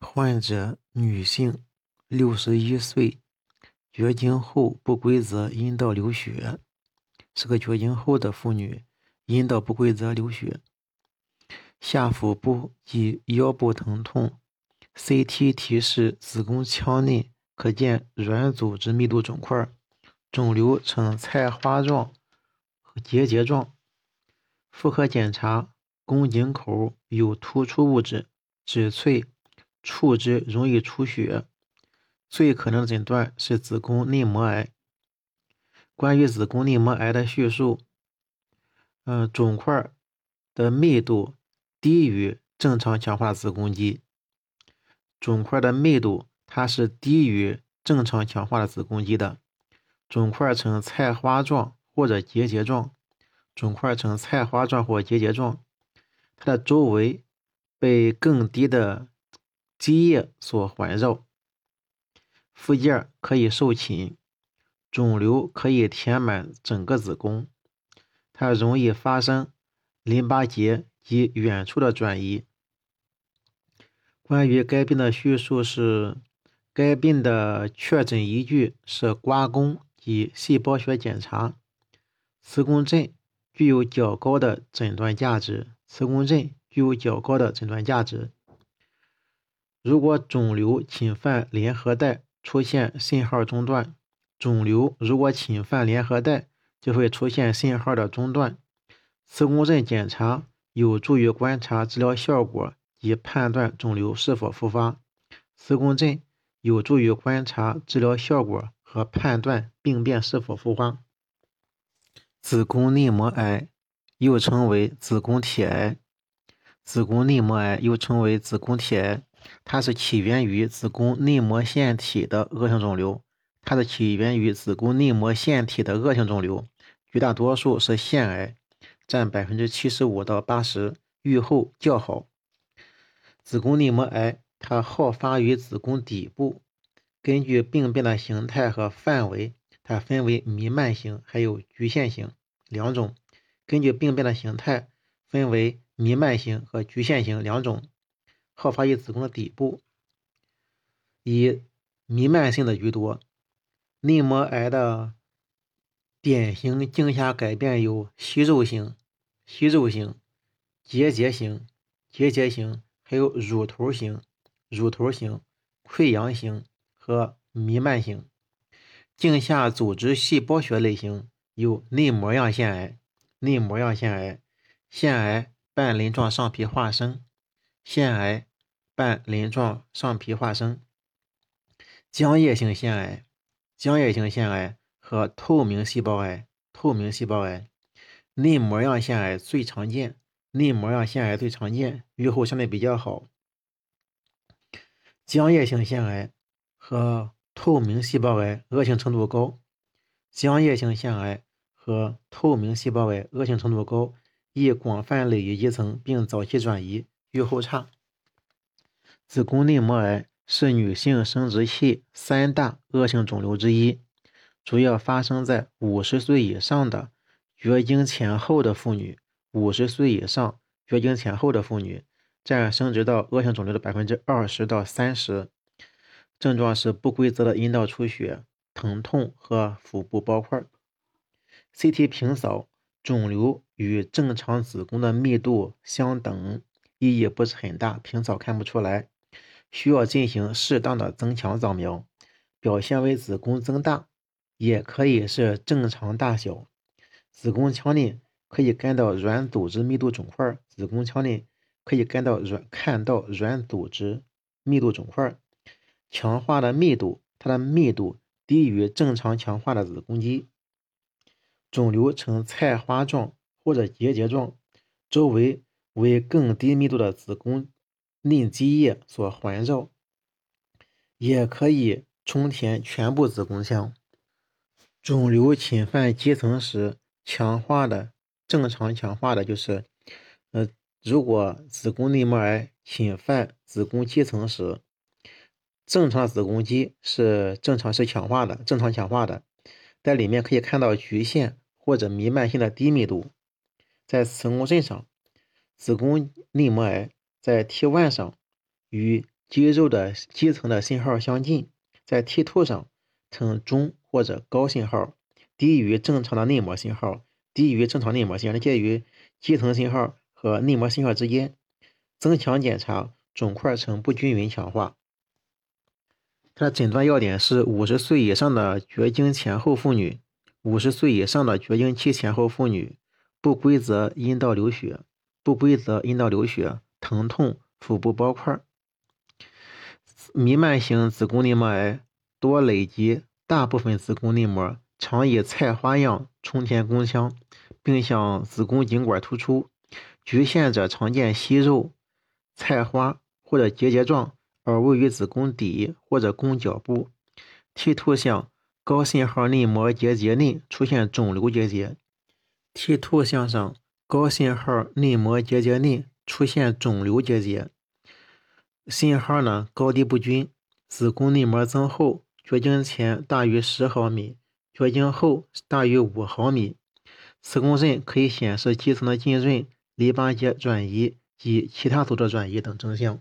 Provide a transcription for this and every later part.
患者女性，六十一岁，绝经后不规则阴道流血，是个绝经后的妇女，阴道不规则流血，下腹部及腰部疼痛，CT 提示子宫腔内可见软组织密度肿块，肿瘤呈菜花状结节状，妇科检查宫颈口有突出物质，指脆。触之容易出血，最可能的诊断是子宫内膜癌。关于子宫内膜癌的叙述，嗯，肿块的密度低于正常强化子宫肌。肿块的密度它是低于正常强化的子宫肌的。肿块呈菜花状或者结节状，肿块呈菜花状或结节状，它的周围被更低的。积液所环绕，附件可以受侵，肿瘤可以填满整个子宫，它容易发生淋巴结及远处的转移。关于该病的叙述是，该病的确诊依据是刮宫及细胞学检查，磁共振具有较高的诊断价值，磁共振具有较高的诊断价值。如果肿瘤侵犯联合带，出现信号中断。肿瘤如果侵犯联合带，就会出现信号的中断。磁共振检查有助于观察治疗效果及判断肿瘤是否复发。磁共振有助于观察治疗效果和判断病变是否复发。子宫内膜癌又称为子宫体癌，子宫内膜癌又称为子宫体癌。它是起源于子宫内膜腺体的恶性肿瘤，它是起源于子宫内膜腺体的恶性肿瘤，绝大多数是腺癌，占百分之七十五到八十，预后较好。子宫内膜癌它好发于子宫底部，根据病变的形态和范围，它分为弥漫型还有局限型两种。根据病变的形态，分为弥漫型和局限型两种。好发于子宫的底部，以弥漫性的居多。内膜癌的典型镜下改变有息肉型、息肉型、结节型、结节型，还有乳头型、乳头型、溃疡型和弥漫型。镜下组织细胞学类型有内膜样腺癌、内膜样腺癌、腺癌半鳞状上皮化生。腺癌半鳞状上皮化生、浆液性腺癌、浆液性腺癌和透明细胞癌、透明细胞癌、内膜样腺癌最常见，内膜样腺癌最常见，预后相对比较好。浆液性腺癌和透明细胞癌恶性程度高，浆液性腺癌和透明细胞癌恶性程度高，易广泛累积基层并早期转移。预后差。子宫内膜癌是女性生殖器三大恶性肿瘤之一，主要发生在五十岁以上的绝经前后的妇女。五十岁以上绝经前后的妇女占生殖道恶性肿瘤的百分之二十到三十。症状是不规则的阴道出血、疼痛和腹部包块。CT 平扫，肿瘤与正常子宫的密度相等。意义不是很大，平扫看不出来，需要进行适当的增强扫描。表现为子宫增大，也可以是正常大小。子宫腔内可以看到软组织密度肿块，子宫腔内可以看到软看到软组织密度肿块，强化的密度，它的密度低于正常强化的子宫肌。肿瘤呈菜花状或者结节状，周围。为更低密度的子宫内积液所环绕，也可以充填全部子宫腔。肿瘤侵犯肌层时，强化的正常强化的就是，呃，如果子宫内膜癌侵犯子宫肌层时，正常子宫肌是正常是强化的，正常强化的，在里面可以看到局限或者弥漫性的低密度，在磁共振上。子宫内膜癌在 T1 上与肌肉的基层的信号相近，在 T2 上呈中或者高信号，低于正常的内膜信号，低于正常内膜信号，介于基层信号和内膜信号之间。增强检查，肿块呈不均匀强化。它的诊断要点是五十岁以上的绝经前后妇女，五十岁以上的绝经期前后妇女，不规则阴道流血，不规则阴道流血，疼痛，腹部包块，弥漫性子宫内膜癌多累积大部分子宫内膜，常以菜花样充填宫腔，并向子宫颈管突出，局限者常见息肉、菜花或者结节状。而位于子宫底或者宫角部，T 图像高信号内膜结节内出现肿瘤结节，T 图像上高信号内膜结节内出现肿瘤结节，信号呢高低不均，子宫内膜增厚，绝经前大于十毫米，绝经后大于五毫米，磁共振可以显示基层的浸润、淋巴结转移及其他组织转移等征象。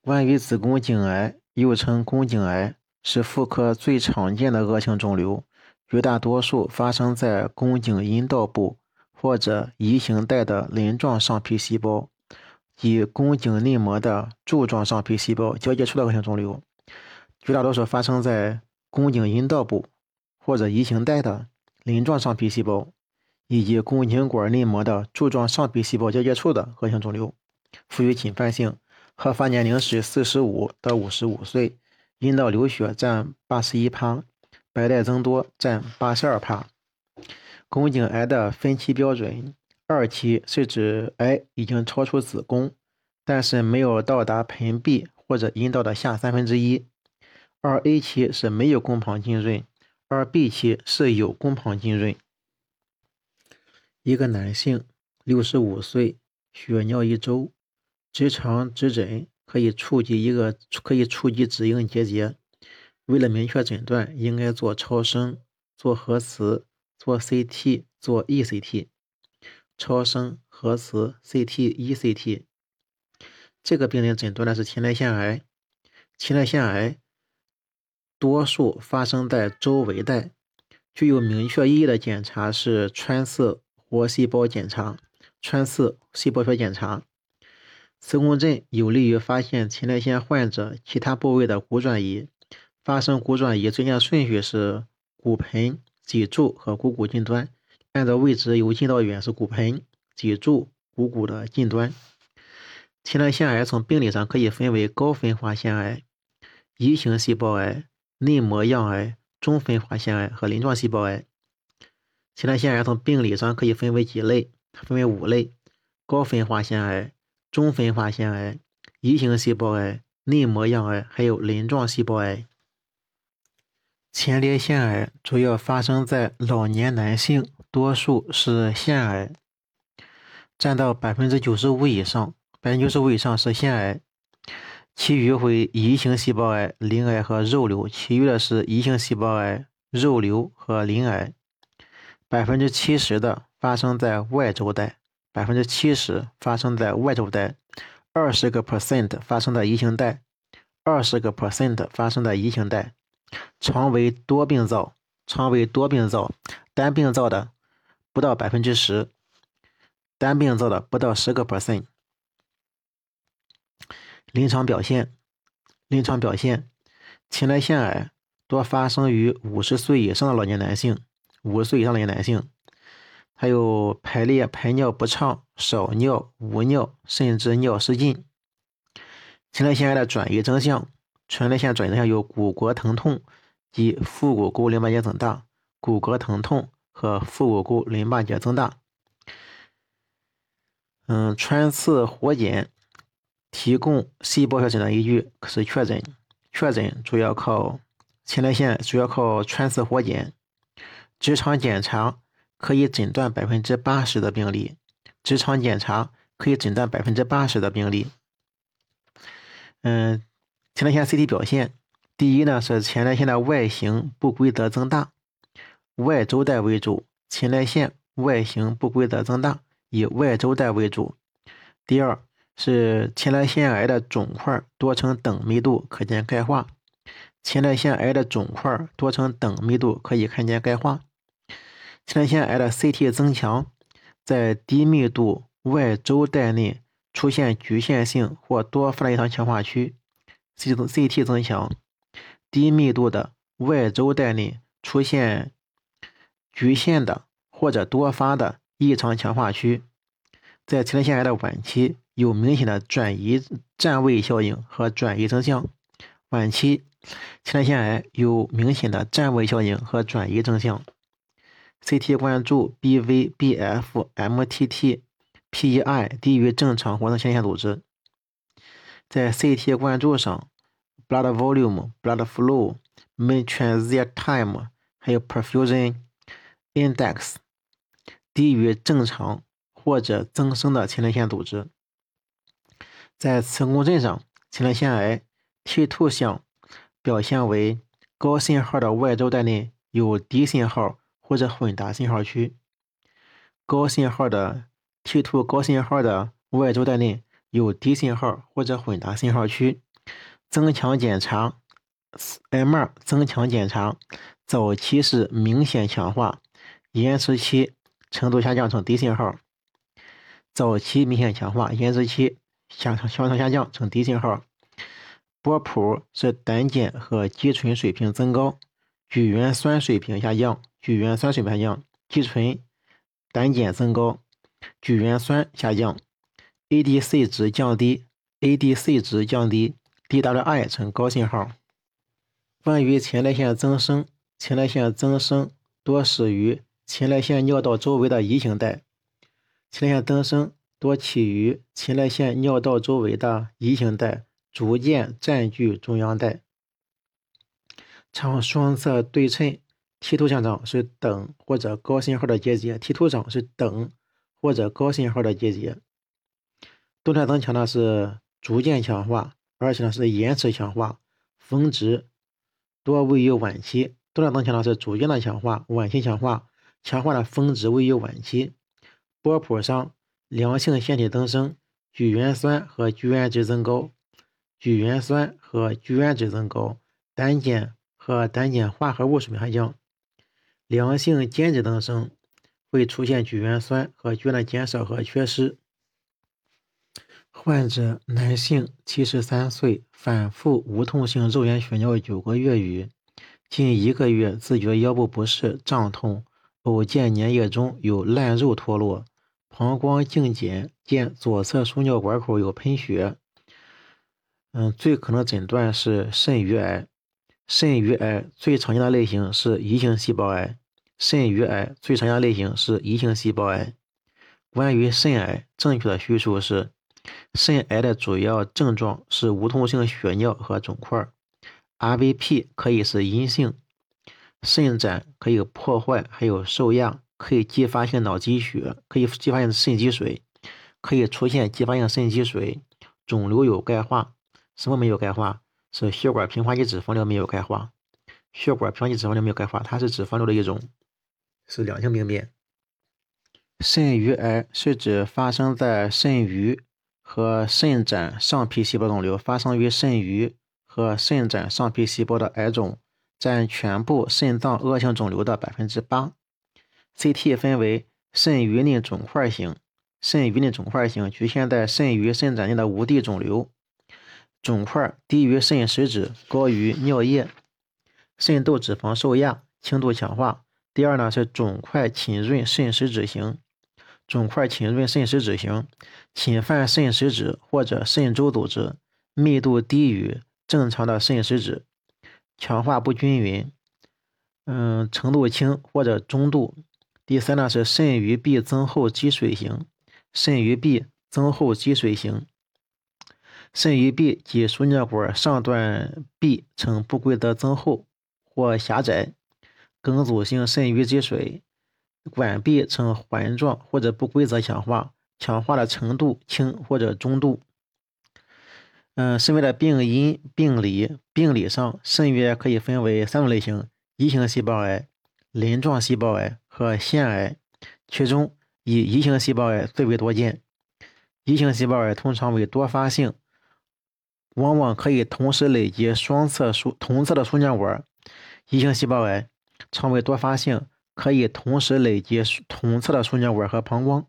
关于子宫颈癌，又称宫颈癌，是妇科最常见的恶性肿瘤，绝大多数发生在宫颈阴道部或者移行带的鳞状上皮细胞及宫颈内膜的柱状上皮细胞交界处的恶性肿瘤，绝大多数发生在宫颈阴道部或者移行带的鳞状上皮细胞以及宫颈管内膜的柱状上皮细胞交界处的恶性肿瘤，富于侵犯性。合法年龄是四十五到五十五岁，阴道流血占八十一趴，白带增多占八十二趴。宫颈癌的分期标准，二期是指癌已经超出子宫，但是没有到达盆壁或者阴道的下三分之一；二 A 期是没有宫旁浸润，二 B 期是有宫旁浸润。一个男性，六十五岁，血尿一周。直肠指诊可以触及一个可以触及指硬结节，为了明确诊断，应该做超声、做核磁、做 CT、做 ECT。超声、核磁、CT、ECT。这个病人诊断的是前列腺癌，前列腺癌多数发生在周围带，具有明确意义的检查是穿刺活细胞检查、穿刺细胞学检查。磁共振有利于发现前列腺患者其他部位的骨转移。发生骨转移最佳顺序是骨盆、脊柱和股骨近端。按照位置由近到远是骨盆、脊柱、股骨的近端。前列腺癌从病理上可以分为高分化腺癌、移行细胞癌、内膜样癌、中分化腺癌和鳞状细胞癌。前列腺癌从病理上可以分为几类？分为五类：高分化腺癌。中分化腺癌、移行细胞癌、内膜样癌，还有鳞状细胞癌。前列腺癌主要发生在老年男性，多数是腺癌，占到百分之九十五以上，百分之九十五以上是腺癌，其余为移行细胞癌、鳞癌和肉瘤，其余的是移行细胞癌、肉瘤和鳞癌。百分之七十的发生在外周带。百分之七十发生在外周带，二十个 percent 发生在移行带，二十个 percent 发生在移行带。常为多病灶，常为多病灶，单病灶的不到百分之十，单病灶的不到十个 percent。临床表现，临床表现，前列腺癌多发生于五十岁以上的老年男性，五十岁以上的年男性。还有排列排尿不畅、少尿、无尿，甚至尿失禁。前列腺癌的转移征象，前列腺转移征象有骨骼疼痛及腹股沟淋巴结增大，骨骼疼痛和腹股沟淋巴结增大。嗯，穿刺活检提供细胞学诊断依据，可是确诊。确诊主要靠前列腺，主要靠穿刺活检，直肠检查。可以诊断百分之八十的病例，直肠检查可以诊断百分之八十的病例。嗯，前列腺 CT 表现，第一呢是前列腺的外形不规则增大，外周带为主，前列腺外形不规则增大，以外周带为主。第二，是前列腺癌的肿块多呈等密度，可见钙化。前列腺癌的肿块多呈等密度，可以看见钙化。前列腺癌的 CT 增强，在低密度外周带内出现局限性或多发的一层强化区。CT 增强，低密度的外周带内出现局限的或者多发的异常强化区。在前列腺癌的晚期，有明显的转移占位效应和转移征象。晚期前列腺癌有明显的占位效应和转移征象。CT 关注 BV、BF、MTT、PEI 低于正常活动前列腺组织。在 CT 关注上，blood volume、blood flow、mean transit time，还有 perfusion index 低于正常或者增生的前列腺组织。在磁共振上，前列腺癌 T2 项表现为高信号的外周带内有低信号或者混搭信号区。高信号的 T2 高信号的外周带内有低信号或者混搭信号区。增强检查 M2 增强检查，早期是明显强化，延迟期程度下降成低信号。早期明显强化，延迟期下向上下降成低信号。波谱是胆碱和肌醇水平增高，聚原酸水平下降，聚原酸水平下降，肌醇、胆碱增高，聚原酸下降，ADC 值降低，ADC 值降低。DWI 呈高信号。关于前列腺增生，前列腺增生多始于前列腺尿道周围的移行带。前列腺增生多起于前列腺尿道周围的移行带，逐渐占据中央带。呈双侧对称，T 图像上是等或者高信号的结节，T 图上是等或者高信号的结节。动态增强呢是逐渐强化。而且呢是延迟强化，峰值多位于晚期。动态增强呢是逐渐的强化，晚期强化，强化的峰值位于晚期。波谱上良性腺体增生，聚元酸和聚元值增高，聚元酸和聚元值增高，胆碱和胆碱化合物水平下降。良性间质增生会出现聚元酸和聚元的减少和缺失。患者男性，七十三岁，反复无痛性肉眼血尿九个月余，近一个月自觉腰部不适、胀痛，偶见粘液中有烂肉脱落，膀胱镜检见左侧输尿管口有喷血。嗯，最可能诊断是肾盂癌。肾盂癌最常见的类型是移行细胞癌。肾盂癌最常见的类型是移行细胞癌。关于肾癌，正确的叙述是。肾癌的主要症状是无痛性血尿和肿块，RVP 可以是阴性，肾盏可以破坏，还有受压，可以继发性脑积血，可以继发性肾积水，可以出现继发性肾积水，肿瘤有钙化，什么没有钙化？是血管平滑肌脂肪瘤没有钙化，血管平滑肌脂肪瘤没有钙化，它是脂肪瘤的一种，是良性病变。肾盂癌是指发生在肾盂。和肾盏上皮细胞肿瘤发生于肾盂和肾盏上皮细胞的癌肿占全部肾脏恶性肿瘤的百分之八。CT 分为肾盂内肿块型、肾盂内肿块型，局限在肾盂肾盏内的无蒂肿瘤，肿块低于肾实质，高于尿液，肾窦脂肪受压，轻度强化。第二呢是肿块浸润肾实质型。肿块侵润肾实质型，侵犯肾实质或者肾周组织，密度低于正常的肾实质，强化不均匀，嗯，程度轻或者中度。第三呢是肾盂壁增厚积水型，肾盂壁增厚积水型，肾盂壁及输尿管上段壁呈不规则增厚或狭窄，梗阻性肾盂积水。管壁呈环状或者不规则强化，强化的程度轻或者中度。嗯是为了病因、病理，病理上肾约可以分为三种类型，一型细胞癌、鳞状细胞癌和腺癌，其中以一型细胞癌最为多见。一型细胞癌通常为多发性，往往可以同时累积双侧输，同侧的输尿管，一型细胞癌常为多发性。可以同时累积同侧的输尿管和膀胱。